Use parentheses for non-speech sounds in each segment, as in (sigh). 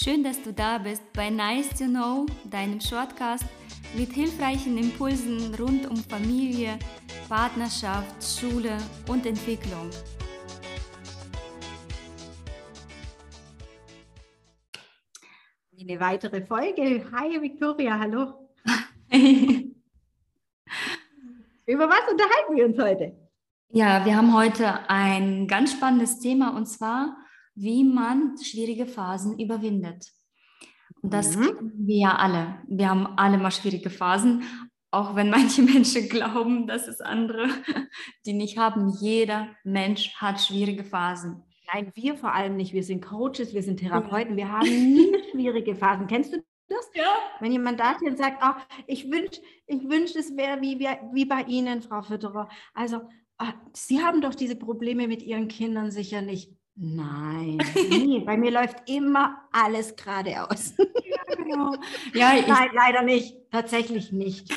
Schön, dass du da bist bei Nice to Know, deinem Shortcast mit hilfreichen Impulsen rund um Familie, Partnerschaft, Schule und Entwicklung. Eine weitere Folge. Hi Victoria, hallo. (laughs) Über was unterhalten wir uns heute? Ja, wir haben heute ein ganz spannendes Thema und zwar, wie man schwierige Phasen überwindet. Und das mhm. kennen wir ja alle. Wir haben alle mal schwierige Phasen, auch wenn (laughs) manche Menschen glauben, dass es andere, (laughs) die nicht haben. Jeder Mensch hat schwierige Phasen. Nein, wir vor allem nicht. Wir sind Coaches, wir sind Therapeuten, wir haben nie (laughs) schwierige Phasen. Kennst du das? Ja. Wenn jemand da steht und sagt, ach, ich wünsche, ich wünsch, es wäre wie, wie, wie bei Ihnen, Frau Fütterer. Also, ach, Sie haben doch diese Probleme mit Ihren Kindern sicher nicht. Nein, (laughs) nie. bei mir läuft immer alles geradeaus. Ja, genau. ja, (laughs) Nein, leider nicht. Tatsächlich nicht.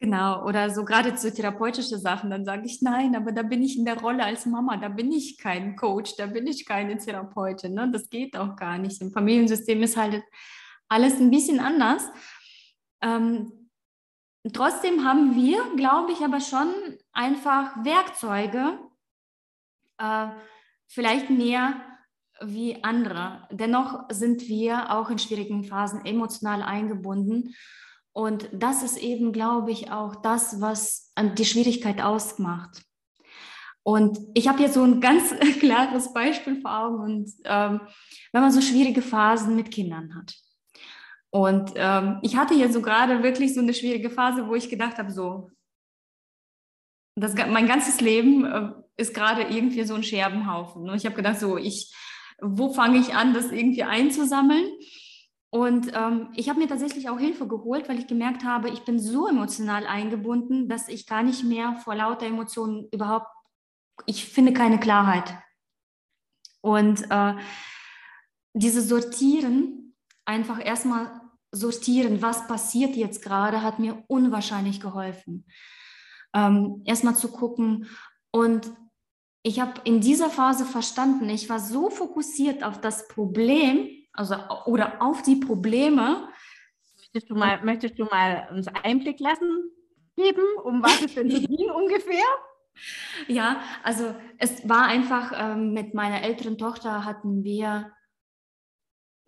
Genau, oder so gerade zu therapeutische Sachen, dann sage ich nein, aber da bin ich in der Rolle als Mama, da bin ich kein Coach, da bin ich keine Therapeutin, ne? das geht auch gar nicht. Im Familiensystem ist halt alles ein bisschen anders. Ähm, trotzdem haben wir, glaube ich, aber schon einfach Werkzeuge, äh, vielleicht mehr wie andere. Dennoch sind wir auch in schwierigen Phasen emotional eingebunden und das ist eben, glaube ich, auch das, was die Schwierigkeit ausmacht. Und ich habe hier so ein ganz (laughs) klares Beispiel vor Augen. Und ähm, wenn man so schwierige Phasen mit Kindern hat. Und ähm, ich hatte hier so gerade wirklich so eine schwierige Phase, wo ich gedacht habe, so, das, mein ganzes Leben äh, ist gerade irgendwie so ein Scherbenhaufen. Und ich habe gedacht, so, ich, wo fange ich an, das irgendwie einzusammeln? Und ähm, ich habe mir tatsächlich auch Hilfe geholt, weil ich gemerkt habe, ich bin so emotional eingebunden, dass ich gar nicht mehr vor lauter Emotionen überhaupt, ich finde keine Klarheit. Und äh, dieses Sortieren, einfach erstmal sortieren, was passiert jetzt gerade, hat mir unwahrscheinlich geholfen. Ähm, erstmal zu gucken. Und ich habe in dieser Phase verstanden, ich war so fokussiert auf das Problem, also oder auf die Probleme. Möchtest du mal, möchtest du mal uns Einblick lassen geben, um was es denn so (laughs) ging ungefähr? Ja, also es war einfach, ähm, mit meiner älteren Tochter hatten wir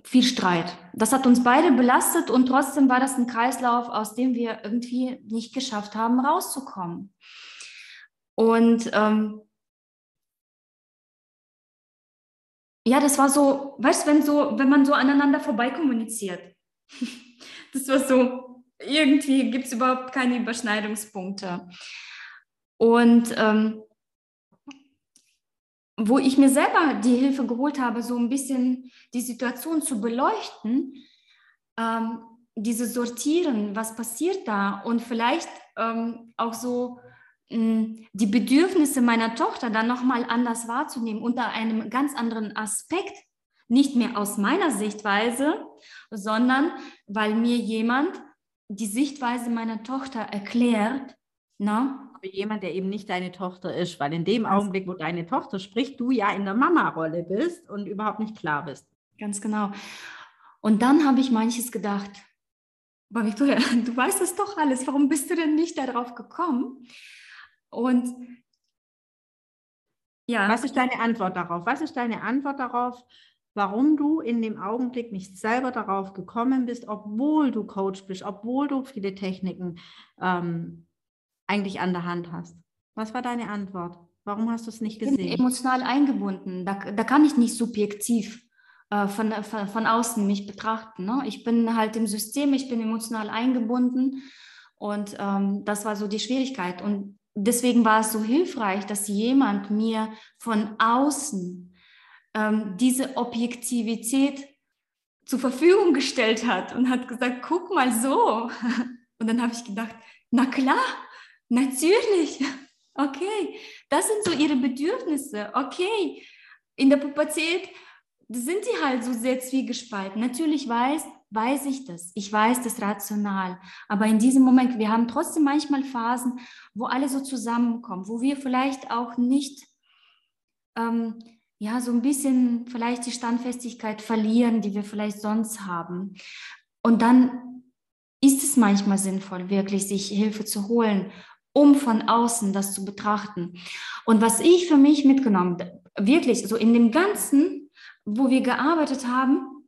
viel Streit. Das hat uns beide belastet und trotzdem war das ein Kreislauf, aus dem wir irgendwie nicht geschafft haben, rauszukommen. Und ähm, ja, das war so, weißt du, wenn so, wenn man so aneinander vorbei kommuniziert. (laughs) Das war so, irgendwie gibt es überhaupt keine Überschneidungspunkte. Und ähm, wo ich mir selber die Hilfe geholt habe, so ein bisschen die Situation zu beleuchten, ähm, diese sortieren, was passiert da und vielleicht ähm, auch so die Bedürfnisse meiner Tochter dann nochmal anders wahrzunehmen, unter einem ganz anderen Aspekt, nicht mehr aus meiner Sichtweise, sondern weil mir jemand die Sichtweise meiner Tochter erklärt. Na? Aber jemand, der eben nicht deine Tochter ist, weil in dem Augenblick, wo deine Tochter spricht, du ja in der Mama-Rolle bist und überhaupt nicht klar bist. Ganz genau. Und dann habe ich manches gedacht, aber Victoria, (laughs) du weißt das doch alles, warum bist du denn nicht darauf gekommen? Und ja. Was ist deine Antwort darauf? Was ist deine Antwort darauf, warum du in dem Augenblick nicht selber darauf gekommen bist, obwohl du Coach bist, obwohl du viele Techniken ähm, eigentlich an der Hand hast? Was war deine Antwort? Warum hast du es nicht gesehen? Ich bin emotional eingebunden. Da, da kann ich nicht subjektiv äh, von, von, von, außen mich betrachten. Ne? Ich bin halt im System, ich bin emotional eingebunden. Und ähm, das war so die Schwierigkeit. Und deswegen war es so hilfreich, dass jemand mir von außen ähm, diese Objektivität zur Verfügung gestellt hat und hat gesagt, guck mal so. (laughs) Und dann habe ich gedacht, na klar, natürlich, (laughs) okay, das sind so ihre Bedürfnisse, okay. In der Pubertät sind sie halt so sehr zwiegespalten. Natürlich weiß, weiß ich das. Ich weiß das rational. Aber in diesem Moment, wir haben trotzdem manchmal Phasen, wo alle so zusammenkommen, wo wir vielleicht auch nicht ähm, ja, so ein bisschen vielleicht die Standfestigkeit verlieren, die wir vielleicht sonst haben. Und dann ist es manchmal sinnvoll, wirklich sich Hilfe zu holen, um von außen das zu betrachten. Und was ich für mich mitgenommen, wirklich so in dem Ganzen, wo wir gearbeitet haben,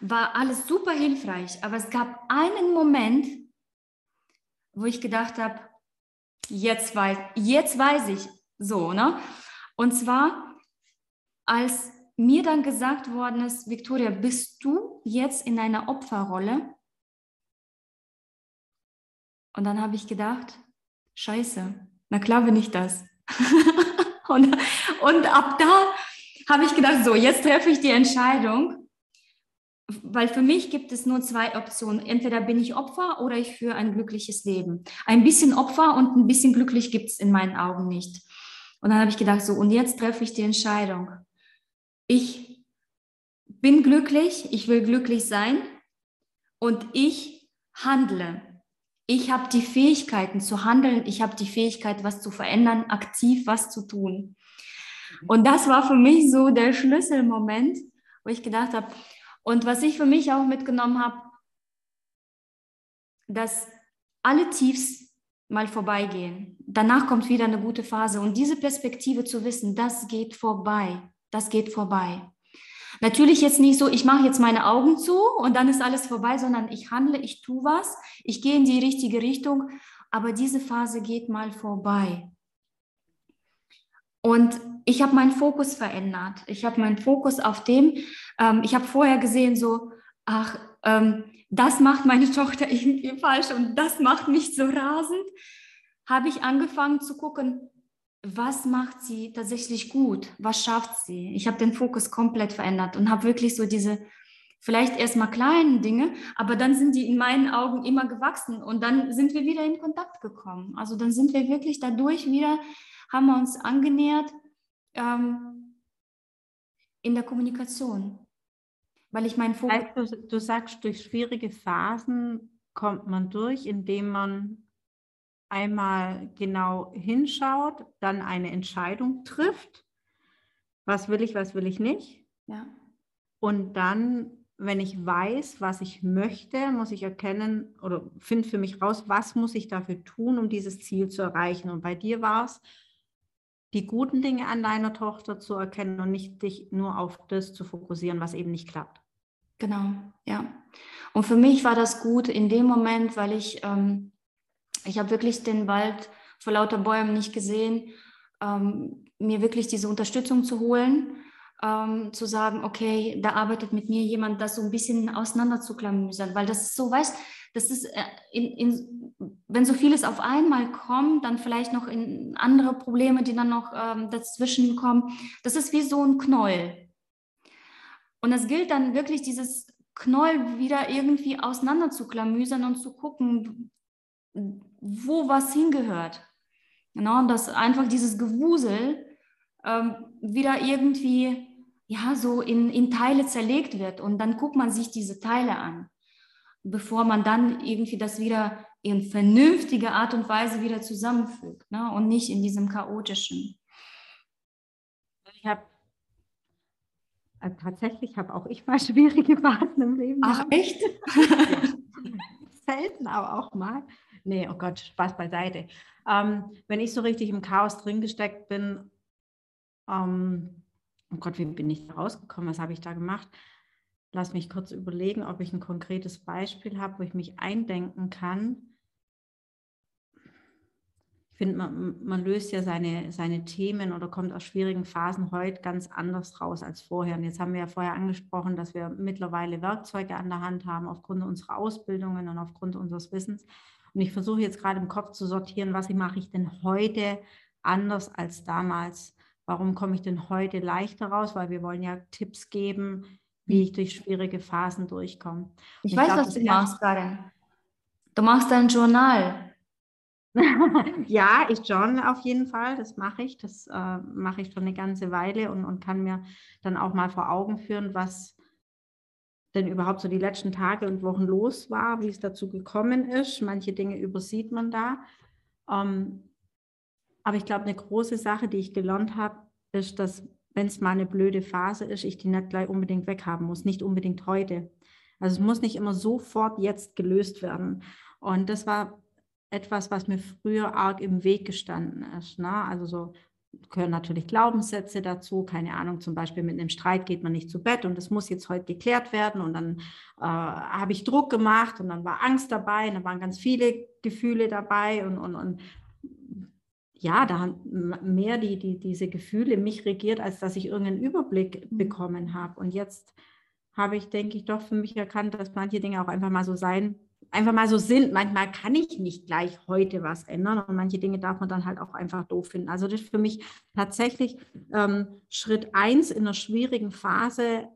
war alles super hilfreich. Aber es gab einen Moment, wo ich gedacht habe, jetzt weiß, jetzt weiß ich so, ne? Und zwar, als mir dann gesagt worden ist, Victoria, bist du jetzt in einer Opferrolle? Und dann habe ich gedacht, scheiße, na klar bin ich das. (laughs) und, und ab da habe ich gedacht, so, jetzt treffe ich die Entscheidung, weil für mich gibt es nur zwei Optionen. Entweder bin ich Opfer oder ich führe ein glückliches Leben. Ein bisschen Opfer und ein bisschen glücklich gibt es in meinen Augen nicht. Und dann habe ich gedacht, so, und jetzt treffe ich die Entscheidung. Ich bin glücklich, ich will glücklich sein und ich handle. Ich habe die Fähigkeiten zu handeln, ich habe die Fähigkeit, was zu verändern, aktiv was zu tun. Und das war für mich so der Schlüsselmoment, wo ich gedacht habe, und was ich für mich auch mitgenommen habe, dass alle Tiefs mal vorbeigehen. Danach kommt wieder eine gute Phase. Und diese Perspektive zu wissen, das geht vorbei, das geht vorbei. Natürlich jetzt nicht so, ich mache jetzt meine Augen zu und dann ist alles vorbei, sondern ich handle, ich tue was, ich gehe in die richtige Richtung, aber diese Phase geht mal vorbei. Und ich habe meinen Fokus verändert. Ich habe meinen Fokus auf dem, ähm, ich habe vorher gesehen, so, ach, ähm, das macht meine (laughs) Tochter irgendwie falsch und das macht mich so rasend. Habe ich angefangen zu gucken, was macht sie tatsächlich gut? Was schafft sie? Ich habe den Fokus komplett verändert und habe wirklich so diese vielleicht erstmal kleinen Dinge, aber dann sind die in meinen Augen immer gewachsen und dann sind wir wieder in Kontakt gekommen. Also dann sind wir wirklich dadurch wieder haben wir uns angenähert ähm, in der Kommunikation. Weil ich meinen Fokus. du, du sagst, durch schwierige Phasen kommt man durch, indem man einmal genau hinschaut, dann eine Entscheidung trifft. Was will ich, was will ich nicht? Ja. Und dann, wenn ich weiß, was ich möchte, muss ich erkennen oder finde für mich raus, was muss ich dafür tun, um dieses Ziel zu erreichen. Und bei dir war es, die guten Dinge an deiner Tochter zu erkennen und nicht dich nur auf das zu fokussieren, was eben nicht klappt. Genau, ja. Und für mich war das gut in dem Moment, weil ich, ähm, ich habe wirklich den Wald vor lauter Bäumen nicht gesehen, ähm, mir wirklich diese Unterstützung zu holen, ähm, zu sagen, okay, da arbeitet mit mir jemand, das so ein bisschen auseinanderzuklamüsern, weil das ist so, weißt, das ist äh, in, in wenn so vieles auf einmal kommt, dann vielleicht noch in andere Probleme, die dann noch ähm, dazwischen kommen. Das ist wie so ein Knoll. Und es gilt dann wirklich, dieses Knoll wieder irgendwie auseinander zu klamüsern und zu gucken, wo was hingehört. Genau, dass einfach dieses Gewusel ähm, wieder irgendwie ja, so in, in Teile zerlegt wird. Und dann guckt man sich diese Teile an, bevor man dann irgendwie das wieder in vernünftiger Art und Weise wieder zusammenfügt ne? und nicht in diesem chaotischen. Ich habe also tatsächlich habe auch ich mal (laughs) schwierige Phasen im Leben. Ach echt? (laughs) Selten, aber auch mal. Nee, oh Gott, Spaß beiseite. Ähm, wenn ich so richtig im Chaos drin gesteckt bin, ähm, oh Gott, wie bin ich da rausgekommen? Was habe ich da gemacht? Lass mich kurz überlegen, ob ich ein konkretes Beispiel habe, wo ich mich eindenken kann finde, man, man, löst ja seine, seine Themen oder kommt aus schwierigen Phasen heute ganz anders raus als vorher. Und jetzt haben wir ja vorher angesprochen, dass wir mittlerweile Werkzeuge an der Hand haben aufgrund unserer Ausbildungen und aufgrund unseres Wissens. Und ich versuche jetzt gerade im Kopf zu sortieren, was mache ich denn heute anders als damals? Warum komme ich denn heute leichter raus? Weil wir wollen ja Tipps geben, wie ich durch schwierige Phasen durchkomme. Ich, ich weiß, glaub, was du machst, Karin. Du machst ein Journal (laughs) ja, ich journal auf jeden Fall, das mache ich. Das äh, mache ich schon eine ganze Weile und, und kann mir dann auch mal vor Augen führen, was denn überhaupt so die letzten Tage und Wochen los war, wie es dazu gekommen ist. Manche Dinge übersieht man da. Ähm, aber ich glaube, eine große Sache, die ich gelernt habe, ist, dass wenn es mal eine blöde Phase ist, ich die nicht gleich unbedingt weghaben muss, nicht unbedingt heute. Also es muss nicht immer sofort jetzt gelöst werden. Und das war etwas, was mir früher arg im Weg gestanden ist. Ne? Also so gehören natürlich Glaubenssätze dazu. Keine Ahnung, zum Beispiel mit einem Streit geht man nicht zu Bett und das muss jetzt heute geklärt werden. Und dann äh, habe ich Druck gemacht und dann war Angst dabei und dann waren ganz viele Gefühle dabei und, und, und ja, da haben mehr die, die, diese Gefühle mich regiert, als dass ich irgendeinen Überblick mhm. bekommen habe. Und jetzt habe ich, denke ich, doch für mich erkannt, dass manche Dinge auch einfach mal so sein, einfach mal so sind. Manchmal kann ich nicht gleich heute was ändern und manche Dinge darf man dann halt auch einfach doof finden. Also das ist für mich tatsächlich ähm, Schritt eins in einer schwierigen Phase,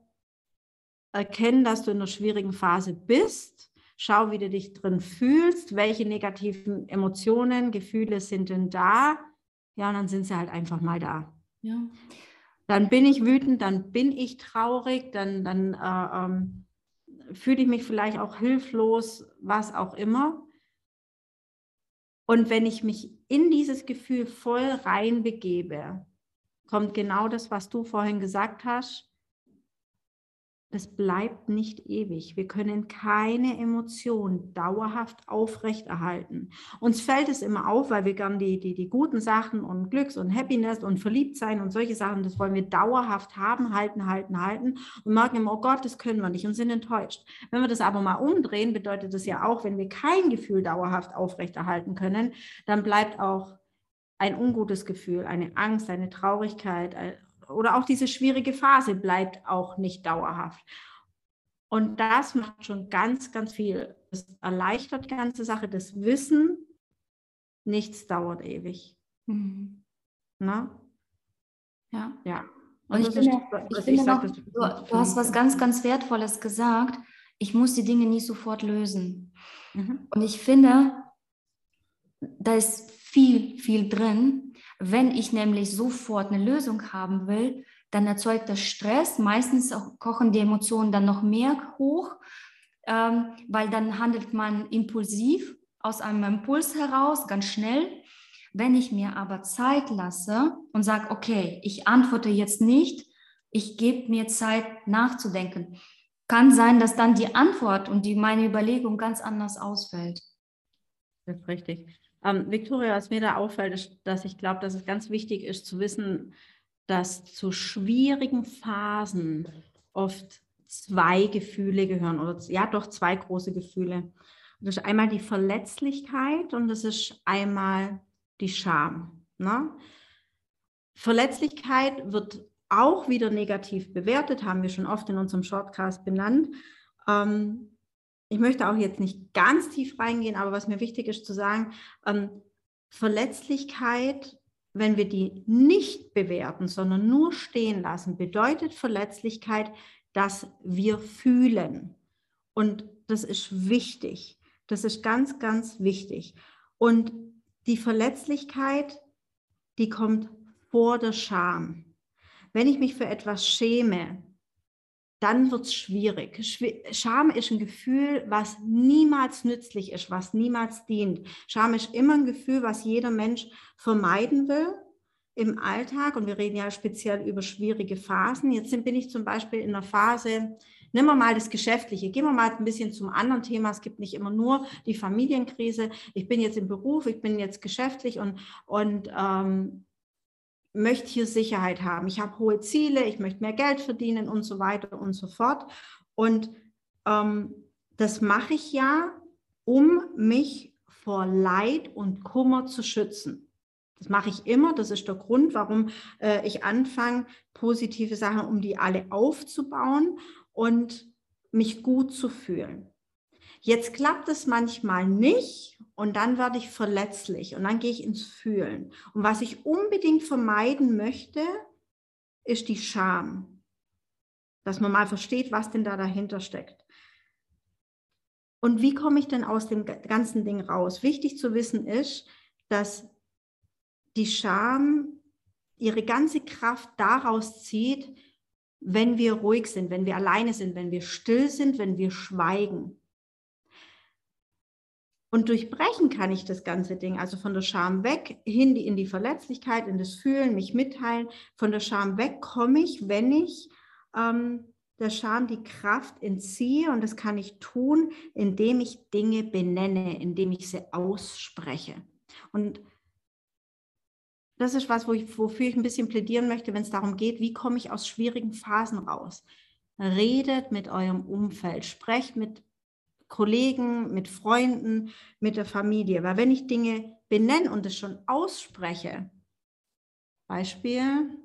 erkennen, dass du in einer schwierigen Phase bist Schau, wie du dich drin fühlst, welche negativen Emotionen, Gefühle sind denn da. Ja, und dann sind sie halt einfach mal da. Ja. Dann bin ich wütend, dann bin ich traurig, dann, dann äh, ähm, fühle ich mich vielleicht auch hilflos, was auch immer. Und wenn ich mich in dieses Gefühl voll reinbegebe, kommt genau das, was du vorhin gesagt hast es bleibt nicht ewig. Wir können keine Emotion dauerhaft aufrechterhalten. Uns fällt es immer auf, weil wir gern die, die, die guten Sachen und Glücks und Happiness und Verliebtsein und solche Sachen, das wollen wir dauerhaft haben, halten, halten, halten und merken immer, oh Gott, das können wir nicht und sind enttäuscht. Wenn wir das aber mal umdrehen, bedeutet das ja auch, wenn wir kein Gefühl dauerhaft aufrechterhalten können, dann bleibt auch ein ungutes Gefühl, eine Angst, eine Traurigkeit, oder auch diese schwierige Phase bleibt auch nicht dauerhaft. Und das macht schon ganz, ganz viel. Es erleichtert die ganze Sache, das Wissen, nichts dauert ewig. Mhm. Na? Ja. Ja. Und, Und ich finde, ist, ich finde noch, du, du hast was ganz, ganz Wertvolles gesagt. Ich muss die Dinge nicht sofort lösen. Mhm. Und ich finde, da ist viel, viel drin, wenn ich nämlich sofort eine Lösung haben will, dann erzeugt das Stress. Meistens kochen die Emotionen dann noch mehr hoch, ähm, weil dann handelt man impulsiv aus einem Impuls heraus, ganz schnell. Wenn ich mir aber Zeit lasse und sage, okay, ich antworte jetzt nicht, ich gebe mir Zeit nachzudenken, kann sein, dass dann die Antwort und die, meine Überlegung ganz anders ausfällt. Das ist richtig. Ähm, Victoria, was mir da auffällt, ist, dass ich glaube, dass es ganz wichtig ist zu wissen, dass zu schwierigen Phasen oft zwei Gefühle gehören oder ja doch zwei große Gefühle. Das ist einmal die Verletzlichkeit und das ist einmal die Scham. Ne? Verletzlichkeit wird auch wieder negativ bewertet, haben wir schon oft in unserem Shortcast benannt. Ähm, ich möchte auch jetzt nicht ganz tief reingehen, aber was mir wichtig ist zu sagen, ähm, Verletzlichkeit, wenn wir die nicht bewerten, sondern nur stehen lassen, bedeutet Verletzlichkeit, dass wir fühlen. Und das ist wichtig. Das ist ganz, ganz wichtig. Und die Verletzlichkeit, die kommt vor der Scham. Wenn ich mich für etwas schäme, dann wird es schwierig. Scham ist ein Gefühl, was niemals nützlich ist, was niemals dient. Scham ist immer ein Gefühl, was jeder Mensch vermeiden will im Alltag. Und wir reden ja speziell über schwierige Phasen. Jetzt bin ich zum Beispiel in einer Phase, Nehmen wir mal das Geschäftliche. Gehen wir mal ein bisschen zum anderen Thema. Es gibt nicht immer nur die Familienkrise. Ich bin jetzt im Beruf, ich bin jetzt geschäftlich und, und ähm, möchte hier Sicherheit haben. Ich habe hohe Ziele, ich möchte mehr Geld verdienen und so weiter und so fort. Und ähm, das mache ich ja, um mich vor Leid und Kummer zu schützen. Das mache ich immer. Das ist der Grund, warum äh, ich anfange, positive Sachen, um die alle aufzubauen und mich gut zu fühlen. Jetzt klappt es manchmal nicht und dann werde ich verletzlich und dann gehe ich ins Fühlen. Und was ich unbedingt vermeiden möchte, ist die Scham. Dass man mal versteht, was denn da dahinter steckt. Und wie komme ich denn aus dem ganzen Ding raus? Wichtig zu wissen ist, dass die Scham ihre ganze Kraft daraus zieht, wenn wir ruhig sind, wenn wir alleine sind, wenn wir still sind, wenn wir schweigen. Und durchbrechen kann ich das ganze Ding, also von der Scham weg, hin in die Verletzlichkeit, in das Fühlen, mich mitteilen. Von der Scham weg komme ich, wenn ich ähm, der Scham die Kraft entziehe. Und das kann ich tun, indem ich Dinge benenne, indem ich sie ausspreche. Und das ist was, wo ich, wofür ich ein bisschen plädieren möchte, wenn es darum geht, wie komme ich aus schwierigen Phasen raus. Redet mit eurem Umfeld, sprecht mit Kollegen, mit Freunden, mit der Familie. Weil wenn ich Dinge benenne und es schon ausspreche, Beispiel,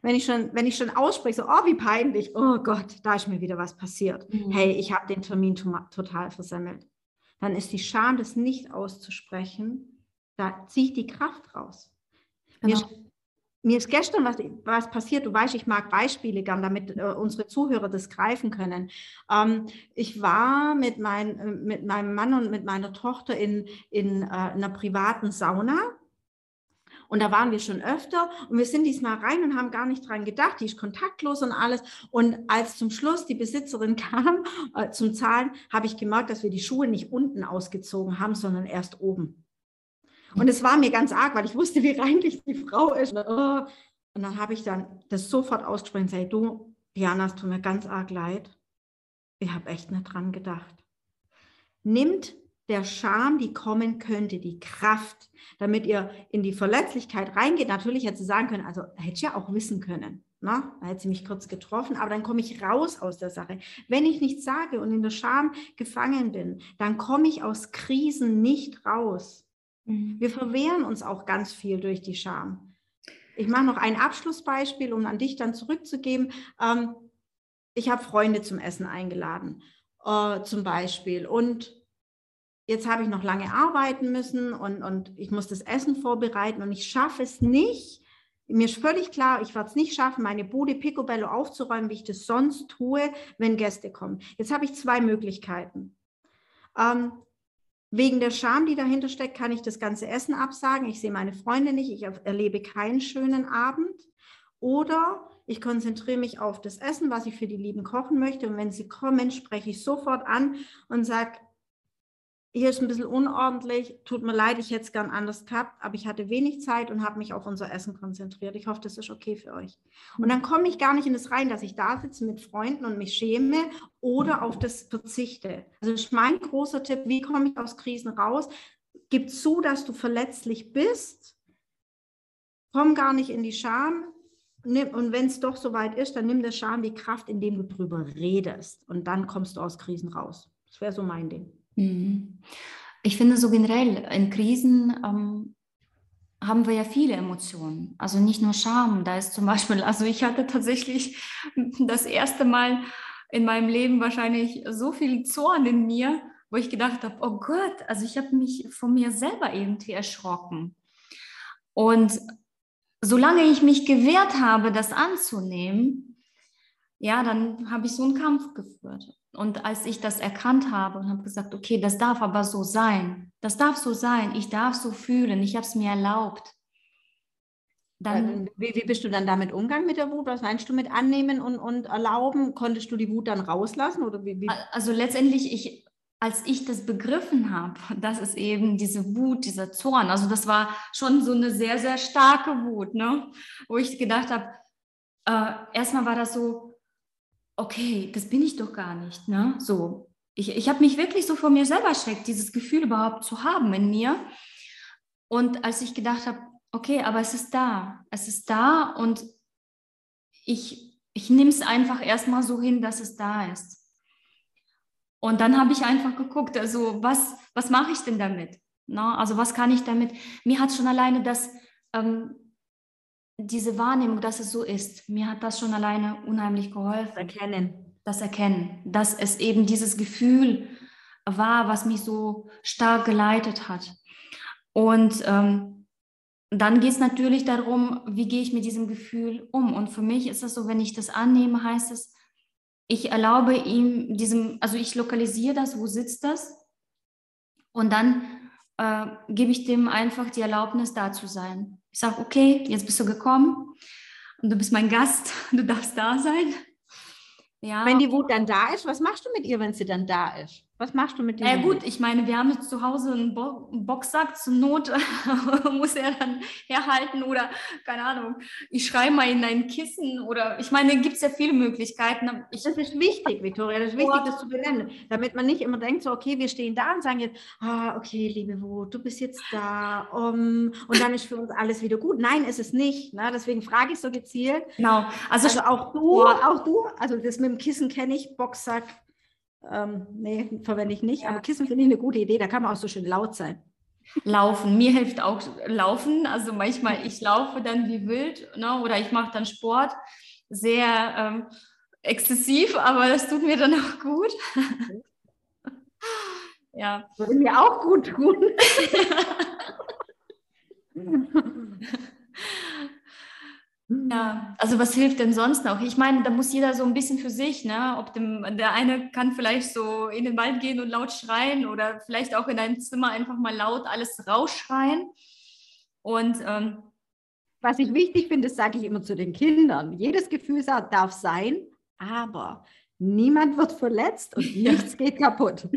wenn ich schon, wenn ich schon ausspreche, so, oh, wie peinlich, oh Gott, da ist mir wieder was passiert. Mhm. Hey, ich habe den Termin total versemmelt. Dann ist die Scham, das nicht auszusprechen, da ziehe ich die Kraft raus. Genau. Mir, mir, ist gestern was, was passiert, du weißt, ich mag Beispiele gern, damit äh, unsere Zuhörer das greifen können. Ähm, ich war mit, mein, äh, mit meinem Mann und mit meiner Tochter in, in äh, einer privaten Sauna und da waren wir schon öfter und wir sind diesmal rein und haben gar nicht dran gedacht. Die ist kontaktlos und alles. Und als zum Schluss die Besitzerin (laughs) kam äh, zum Zahlen, habe ich gemerkt, dass wir die Schuhe nicht unten ausgezogen haben, sondern erst oben. Und es war mir ganz arg, weil ich wusste, wie reinlich die Frau ist. Und dann habe ich dann das sofort ausgesprochen gesagt, du, Diana, es tut mir ganz arg leid. Ich habe echt nicht dran gedacht. Nimmt der Scham, die kommen könnte, die Kraft, damit ihr in die Verletzlichkeit reingeht. Natürlich hätte sie sagen können, also hätte ich ja auch wissen können. Na, ne? da hätte sie mich kurz getroffen, aber dann komme ich raus aus der Sache. Wenn ich nichts sage und in der Scham gefangen bin, dann komme ich aus Krisen nicht raus. Mhm. Wir verwehren uns auch ganz viel durch die Scham. Ich mache noch ein Abschlussbeispiel, um an dich dann zurückzugeben. Ähm, ich habe Freunde zum Essen eingeladen, äh, zum Beispiel. Und jetzt habe ich noch lange arbeiten müssen und, und ich muss das Essen vorbereiten und ich schaffe es nicht. Mir ist völlig klar, ich werde es nicht schaffen, meine Bude Picobello aufzuräumen, wie ich das sonst tue, wenn Gäste kommen. Jetzt habe ich zwei Möglichkeiten. Ähm, wegen der Scham, die dahinter steckt, kann ich das ganze Essen absagen. Ich sehe meine Freunde nicht, ich erlebe keinen schönen Abend. Oder ich konzentriere mich auf das Essen, was ich für die Lieben kochen möchte. Und wenn sie kommen, spreche ich sofort an und sage, hier ist ein bisschen unordentlich, tut mir leid, ich hätte es gern anders gehabt, aber ich hatte wenig Zeit und habe mich auf unser Essen konzentriert. Ich hoffe, das ist okay für euch. Und dann komme ich gar nicht in das rein, dass ich da sitze mit Freunden und mich schäme oder auf das verzichte. Also ist mein großer Tipp, wie komme ich aus Krisen raus? Gib zu, dass du verletzlich bist, komm gar nicht in die Scham, und wenn es doch soweit ist, dann nimm der Scham die Kraft, indem du drüber redest. Und dann kommst du aus Krisen raus. Das wäre so mein Ding. Mhm. Ich finde so generell, in Krisen ähm, haben wir ja viele Emotionen. Also nicht nur Scham. Da ist zum Beispiel, (laughs) also ich hatte tatsächlich das erste Mal in meinem Leben wahrscheinlich so viel Zorn in mir, wo ich gedacht habe, oh Gott, also ich habe mich von mir selber irgendwie erschrocken. Und solange ich mich gewehrt habe, das anzunehmen, ja, dann habe ich so einen Kampf geführt. Und als ich das erkannt habe und habe gesagt, okay, das darf aber so sein, das darf so sein, ich darf so fühlen, ich habe es mir erlaubt. Dann, wie, wie, bist du dann damit umgegangen mit der Wut? Was meinst du mit annehmen und, und erlauben? Konntest du die Wut dann rauslassen? Oder wie, wie? Also letztendlich, ich, als ich das begriffen habe, (laughs) das ist eben diese Wut, dieser Zorn. Also das war schon so eine sehr, sehr starke Wut, ne? wo ich gedacht habe, äh, erstmal war das so, okay, das bin ich doch gar nicht. Ne? So, ich, ich habe mich wirklich so vor mir selber erschreckt, dieses Gefühl überhaupt zu haben in mir. Und als ich gedacht habe, okay, aber es ist da, es ist da und ich, ich nehme es einfach erstmal so hin, dass es da ist. Und dann habe ich einfach geguckt, also was, was mache ich denn damit? Na, also was kann ich damit? Mir hat schon alleine das ähm, diese Wahrnehmung, dass es so ist, mir hat das schon alleine unheimlich geholfen. Erkennen. Das Erkennen, dass es eben dieses Gefühl war, was mich so stark geleitet hat. Und ähm, dann geht es natürlich darum, wie gehe ich mit diesem Gefühl um. Und für mich ist es so, wenn ich das annehme, heißt es, ich erlaube ihm diesem, also ich lokalisiere das, wo sitzt das? Und dann äh, gebe ich dem einfach die Erlaubnis, da zu sein. Ich sage, okay, jetzt bist du gekommen und du bist mein Gast, (laughs) du darfst da sein. Ja. Wenn die Wut dann da ist, was machst du mit ihr, wenn sie dann da ist? Was machst du mit dem? Ja äh, gut, ich meine, wir haben jetzt zu Hause einen, Bo einen Boxsack, zur Not (laughs) muss er dann herhalten oder keine Ahnung, ich schreibe mal in ein Kissen oder ich meine, gibt es ja viele Möglichkeiten. Ich, das ist wichtig, Victoria, das ist wichtig, das zu benennen, damit man nicht immer denkt, so okay, wir stehen da und sagen jetzt, ah, okay, liebe Wut, du bist jetzt da um, und dann ist für uns alles wieder gut. Nein, ist es nicht. Ne? Deswegen frage ich so gezielt. Genau. Also, also auch du, auch du, also das mit dem Kissen kenne ich, Boxsack ähm, nee, verwende ich nicht. Ja. Aber Kissen finde ich eine gute Idee. Da kann man auch so schön laut sein. Laufen. Mir hilft auch Laufen. Also manchmal, ich laufe dann wie wild ne? oder ich mache dann Sport sehr ähm, exzessiv, aber das tut mir dann auch gut. (laughs) ja. Würde mir auch gut tun. (laughs) Ja, also was hilft denn sonst noch? Ich meine, da muss jeder so ein bisschen für sich, ne? Ob dem, der eine kann vielleicht so in den Wald gehen und laut schreien oder vielleicht auch in ein Zimmer einfach mal laut alles rausschreien. Und ähm, was ich wichtig finde, das sage ich immer zu den Kindern. Jedes Gefühl darf sein, aber niemand wird verletzt und (laughs) nichts geht kaputt.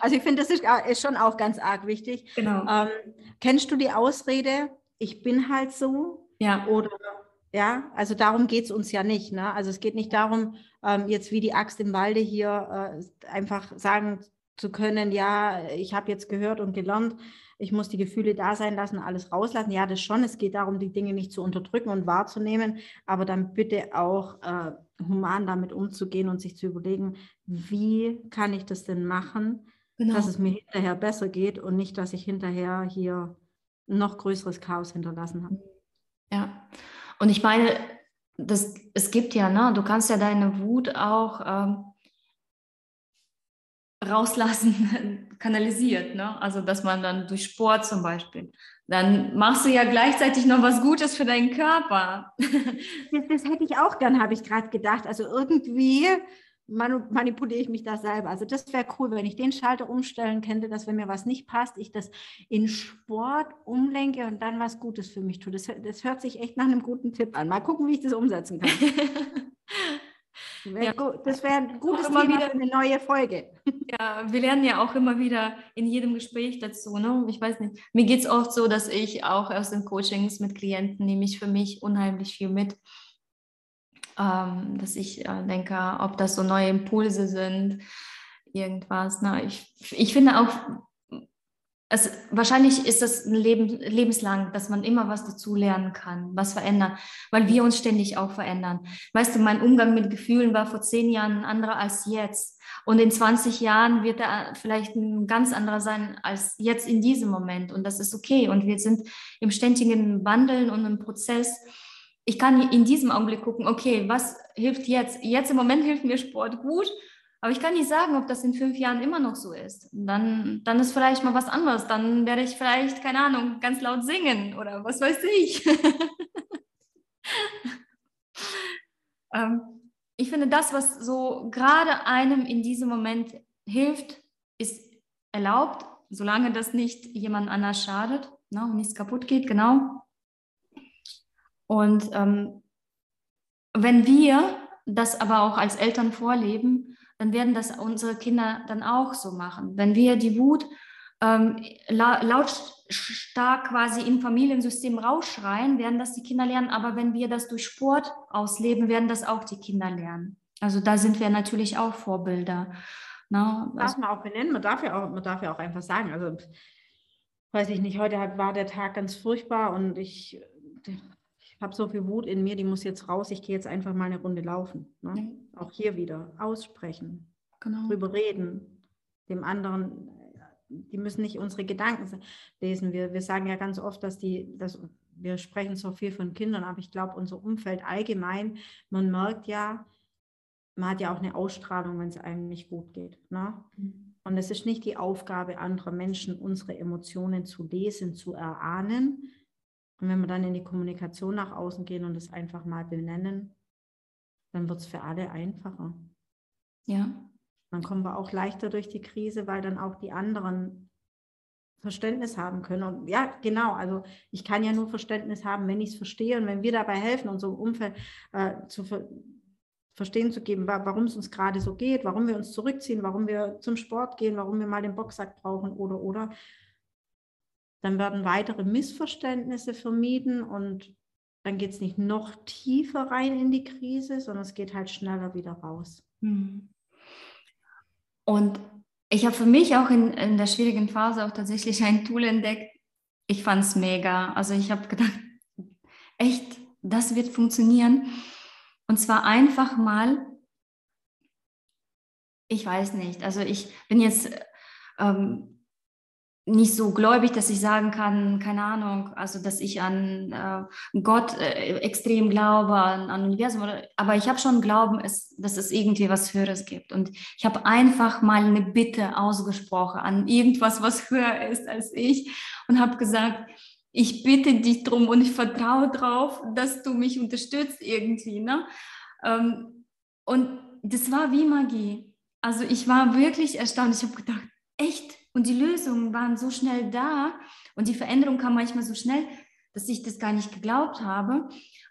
Also ich finde, das ist, ist, schon auch ganz arg wichtig. Genau. Ähm, kennst du die Ausrede, ich bin halt so? Ja. Oder ja, also darum geht es uns ja nicht. Ne? Also es geht nicht darum, ähm, jetzt wie die Axt im Walde hier äh, einfach sagen zu können, ja, ich habe jetzt gehört und gelernt, ich muss die Gefühle da sein lassen, alles rauslassen. Ja, das schon. Es geht darum, die Dinge nicht zu unterdrücken und wahrzunehmen, aber dann bitte auch äh, human damit umzugehen und sich zu überlegen, wie kann ich das denn machen, genau. dass es mir hinterher besser geht und nicht, dass ich hinterher hier noch größeres Chaos hinterlassen habe. Ja. Und ich meine, das, es gibt ja, ne, du kannst ja deine Wut auch ähm, rauslassen, (laughs) kanalisiert, ne? Also dass man dann durch Sport zum Beispiel, dann machst du ja gleichzeitig noch was Gutes für deinen Körper. (laughs) Das, das hätte ich auch gern, habe ich gerade gedacht. Also irgendwie manipuliere ich mich da selber. Also das wäre cool, wenn ich den Schalter umstellen könnte, dass wenn mir was nicht passt, ich das in Sport umlenke und dann was Gutes für mich tue. Das, das hört sich echt nach einem guten Tipp an. Mal gucken, wie ich das umsetzen kann. (laughs) ja. Das wäre ein gutes Thema wieder, für eine neue Folge. (laughs) Ja, wir lernen ja auch immer wieder in jedem Gespräch dazu. Ne? Ich weiß nicht, mir geht es oft so, dass ich auch aus den Coachings mit Klienten nehme ich für mich unheimlich viel mit dass ich äh, denke, ob das so neue Impulse sind, irgendwas. Ne? Ich, ich finde auch, es, wahrscheinlich ist das Leben, lebenslang, dass man immer was dazu lernen kann, was verändern, weil wir uns ständig auch verändern. Weißt du, mein Umgang mit Gefühlen war vor zehn Jahren ein anderer als jetzt. Und in 20 Jahren wird er vielleicht ein ganz anderer sein als jetzt in diesem Moment. Und das ist okay. Und wir sind im ständigen Wandeln und im Prozess ich kann in diesem Augenblick gucken, okay, was hilft jetzt? Jetzt im Moment hilft mir Sport gut, aber ich kann nicht sagen, ob das in fünf Jahren immer noch so ist. Dann, dann ist vielleicht mal was anderes. Dann werde ich vielleicht, keine Ahnung, ganz laut singen oder was weiß ich. (laughs) ähm, ich finde, das, was so gerade einem in diesem Moment hilft, ist erlaubt, solange das nicht jemand anders schadet ne, und nichts kaputt geht, genau. Und ähm, wenn wir das aber auch als Eltern vorleben, dann werden das unsere Kinder dann auch so machen. Wenn wir die Wut ähm, la lautstark quasi im Familiensystem rausschreien, werden das die Kinder lernen. Aber wenn wir das durch Sport ausleben, werden das auch die Kinder lernen. Also da sind wir natürlich auch Vorbilder. Ne? Darf also, man auch benennen, man darf ja auch, man darf ja auch einfach sagen, also weiß ich nicht, heute war der Tag ganz furchtbar und ich ich habe so viel Wut in mir, die muss jetzt raus, ich gehe jetzt einfach mal eine Runde laufen. Ne? Ja. Auch hier wieder aussprechen, genau. drüber reden, dem anderen, die müssen nicht unsere Gedanken lesen. Wir, wir sagen ja ganz oft, dass die, dass wir sprechen so viel von Kindern, aber ich glaube, unser Umfeld allgemein, man merkt ja, man hat ja auch eine Ausstrahlung, wenn es einem nicht gut geht. Ne? Mhm. Und es ist nicht die Aufgabe anderer Menschen, unsere Emotionen zu lesen, zu erahnen, und wenn wir dann in die Kommunikation nach außen gehen und es einfach mal benennen, dann wird es für alle einfacher. Ja. Dann kommen wir auch leichter durch die Krise, weil dann auch die anderen Verständnis haben können. Und ja, genau, also ich kann ja nur Verständnis haben, wenn ich es verstehe und wenn wir dabei helfen, unserem Umfeld äh, zu ver verstehen zu geben, warum es uns gerade so geht, warum wir uns zurückziehen, warum wir zum Sport gehen, warum wir mal den Boxsack brauchen oder oder. Dann werden weitere Missverständnisse vermieden und dann geht es nicht noch tiefer rein in die Krise, sondern es geht halt schneller wieder raus. Hm. Und ich habe für mich auch in, in der schwierigen Phase auch tatsächlich ein Tool entdeckt. Ich fand es mega. Also ich habe gedacht, echt, das wird funktionieren. Und zwar einfach mal, ich weiß nicht, also ich bin jetzt ähm, nicht so gläubig, dass ich sagen kann, keine Ahnung, also dass ich an äh, Gott äh, extrem glaube, an, an Universum, oder, aber ich habe schon Glauben, es, dass es irgendwie was Höheres gibt. Und ich habe einfach mal eine Bitte ausgesprochen an irgendwas, was (laughs) höher ist als ich und habe gesagt, ich bitte dich drum und ich vertraue darauf, dass du mich unterstützt irgendwie. Ne? Ähm, und das war wie Magie. Also ich war wirklich erstaunt. Ich habe gedacht, echt? Und die Lösungen waren so schnell da und die Veränderung kam manchmal so schnell, dass ich das gar nicht geglaubt habe.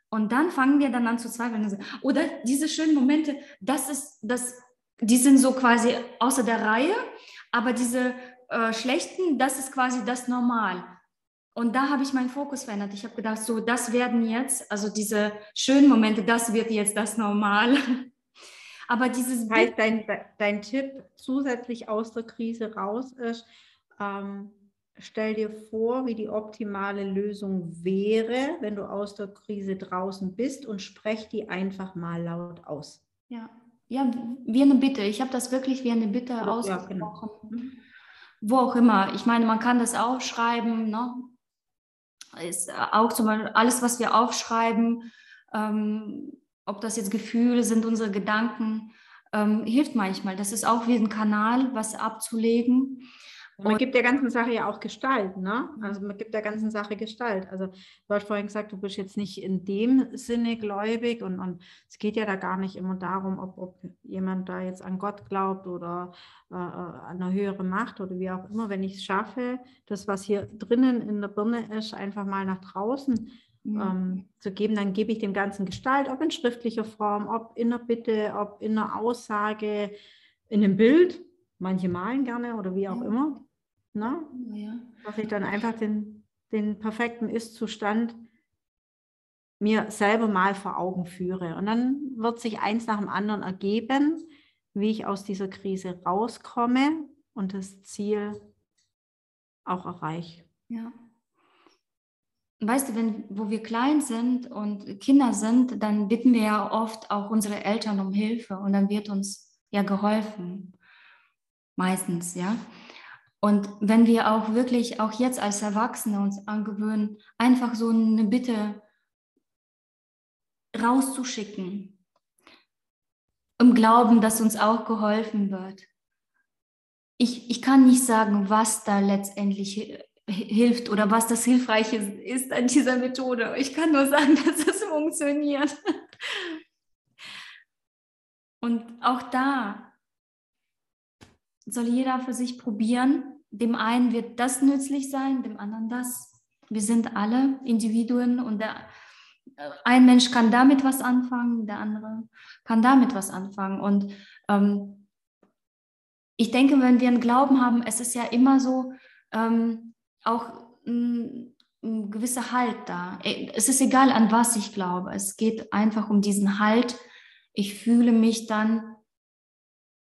Und dann fangen wir dann an zu zweifeln. Oder diese schönen Momente, das ist das, die sind so quasi außer der Reihe, aber diese äh, schlechten, das ist quasi das Normal. Und da habe ich meinen Fokus verändert. Ich habe gedacht, so, das werden jetzt, also diese schönen Momente, das wird jetzt das Normal. (laughs) Aber dieses. Das heißt, dein, dein Tipp zusätzlich aus der Krise raus ist, ähm, stell dir vor, wie die optimale Lösung wäre, wenn du aus der Krise draußen bist und sprech die einfach mal laut aus. Ja, ja wie eine Bitte. Ich habe das wirklich wie eine Bitte ja, ausgesprochen. Ja, genau. Mhm. Wo auch immer. Ich meine, man kann das aufschreiben, ne? ist auch zum Beispiel alles, was wir aufschreiben, ähm, ob das jetzt Gefühle sind, unsere Gedanken, ähm, hilft manchmal. Das ist auch wie ein Kanal, was abzulegen. Man und gibt der ganzen Sache ja auch Gestalt, ne? Also man gibt der ganzen Sache Gestalt. Also du hast vorhin gesagt, du bist jetzt nicht in dem Sinne gläubig und, und es geht ja da gar nicht immer darum, ob, ob jemand da jetzt an Gott glaubt oder äh, äh an eine höhere Macht oder wie auch immer. Wenn ich es schaffe, das, was hier drinnen in der Birne ist, einfach mal nach draußen mhm. ähm, zu geben, dann gebe ich dem Ganzen Gestalt, ob in schriftlicher Form, ob in einer Bitte, ob in einer Aussage, in einem Bild. Manche malen gerne oder wie auch ja. immer. Ne? Ja. Dass ich dann einfach den, den perfekten Ist-Zustand mir selber mal vor Augen führe. Und dann wird sich eins nach dem anderen ergeben, wie ich aus dieser Krise rauskomme und das Ziel auch erreiche. Ja. Weißt du, wenn, wo wir klein sind und Kinder sind, dann bitten wir ja oft auch unsere Eltern um Hilfe und dann wird uns ja geholfen. Meistens, ja. Und wenn wir auch wirklich, auch jetzt als Erwachsene uns angewöhnen, einfach so eine Bitte rauszuschicken, im Glauben, dass uns auch geholfen wird. Ich, ich kann nicht sagen, was da letztendlich hilft oder was das Hilfreiche ist an dieser Methode. Ich kann nur sagen, (laughs) dass es funktioniert. Und auch da soll jeder für sich probieren. Dem einen wird das nützlich sein, dem anderen das. Wir sind alle Individuen und der, äh, ein Mensch kann damit was anfangen, der andere kann damit was anfangen. Und ähm, ich denke, wenn wir einen Glauben haben, es ist ja immer so ähm, auch ein, ein gewisser Halt da. Äh, es ist egal, an was ich glaube. Es geht einfach um diesen Halt. Ich fühle mich dann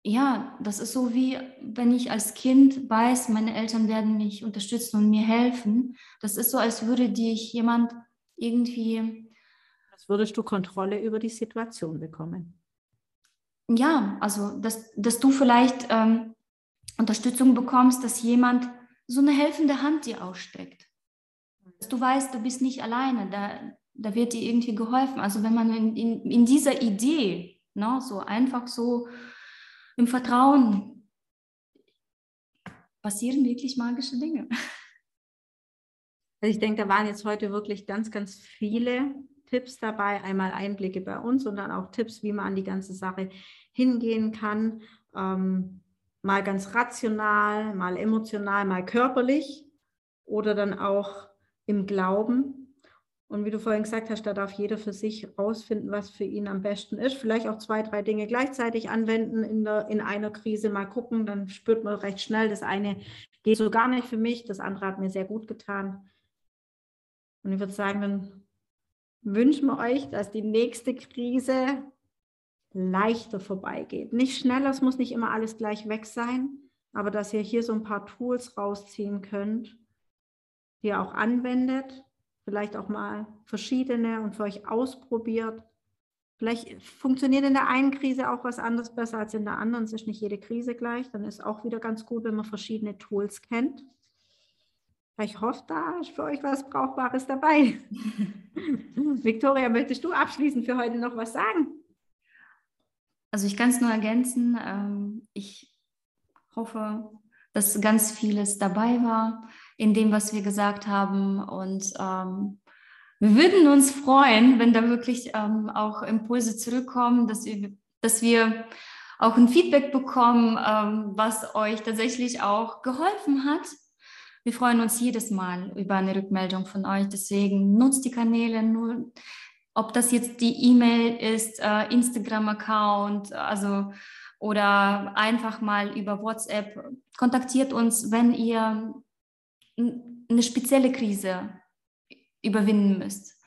ja, das ist so wie, wenn ich als Kind weiß, meine Eltern werden mich unterstützen und mir helfen. Das ist so, als würde dich jemand irgendwie. Als würdest du Kontrolle über die Situation bekommen. Ja, also, dass, dass du vielleicht ähm, Unterstützung bekommst, dass jemand so eine helfende Hand dir ausstreckt. Dass du weißt, du bist nicht alleine, da, da wird dir irgendwie geholfen. Also, wenn man in, in, in dieser Idee, ne, so einfach so im Vertrauen passieren wirklich magische Dinge. Also ich denke, da waren jetzt heute wirklich ganz, ganz viele Tipps dabei. Einmal Einblicke bei uns und dann auch Tipps, wie man an die ganze Sache hingehen kann. Ähm, mal ganz rational, mal emotional, mal körperlich oder dann auch im Glauben. Und wie du vorhin gesagt hast, da darf jeder für sich rausfinden, was für ihn am besten ist. Vielleicht auch zwei, drei Dinge gleichzeitig anwenden in, der, in einer Krise, mal gucken, dann spürt man recht schnell, das eine geht so gar nicht für mich, das andere hat mir sehr gut getan. Und ich würde sagen, dann wünschen wir euch, dass die nächste Krise leichter vorbeigeht. Nicht schneller, es muss nicht immer alles gleich weg sein, aber dass ihr hier so ein paar Tools rausziehen könnt, die ihr auch anwendet vielleicht auch mal verschiedene und für euch ausprobiert. Vielleicht funktioniert in der einen Krise auch was anderes besser als in der anderen. Es ist nicht jede Krise gleich. Dann ist auch wieder ganz gut, wenn man verschiedene Tools kennt. Ich hoffe, da ist für euch was Brauchbares dabei. (laughs) Victoria, möchtest du abschließend für heute noch was sagen? Also ich kann es nur ergänzen. Ähm, ich hoffe, dass ganz vieles dabei war in dem, was wir gesagt haben. Und ähm, wir würden uns freuen, wenn da wirklich ähm, auch Impulse zurückkommen, dass wir, dass wir auch ein Feedback bekommen, ähm, was euch tatsächlich auch geholfen hat. Wir freuen uns jedes Mal über eine Rückmeldung von euch. Deswegen nutzt die Kanäle nur, ob das jetzt die E-Mail ist, äh, Instagram-Account, also oder einfach mal über WhatsApp. Kontaktiert uns, wenn ihr eine spezielle Krise überwinden müsst.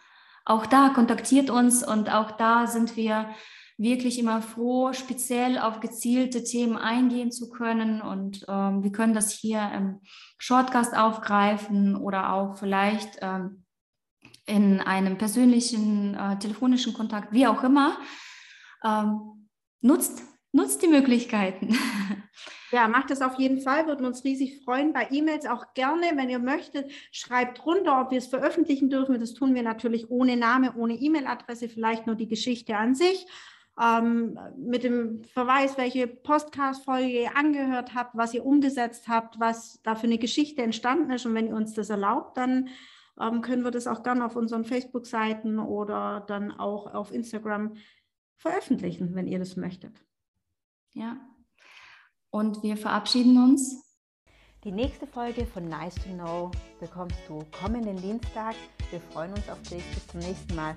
Auch da kontaktiert uns und auch da sind wir wirklich immer froh, speziell auf gezielte Themen eingehen zu können. Und ähm, wir können das hier im Shortcast aufgreifen oder auch vielleicht ähm, in einem persönlichen, äh, telefonischen Kontakt, wie auch immer. Ähm, nutzt nutzt die Möglichkeiten. (laughs) Ja, macht es auf jeden Fall, würden uns riesig freuen. Bei E-Mails auch gerne, wenn ihr möchtet, schreibt runter, ob wir es veröffentlichen dürfen. Das tun wir natürlich ohne Name, ohne E-Mail-Adresse, vielleicht nur die Geschichte an sich. Ähm, mit dem Verweis, welche Podcast-Folge ihr angehört habt, was ihr umgesetzt habt, was da für eine Geschichte entstanden ist. Und wenn ihr uns das erlaubt, dann können wir das auch gerne auf unseren Facebook-Seiten oder dann auch auf Instagram veröffentlichen, wenn ihr das möchtet. Ja. Und wir verabschieden uns. Die nächste Folge von Nice to Know bekommst du kommenden Dienstag. Wir freuen uns auf dich. Bis zum nächsten Mal.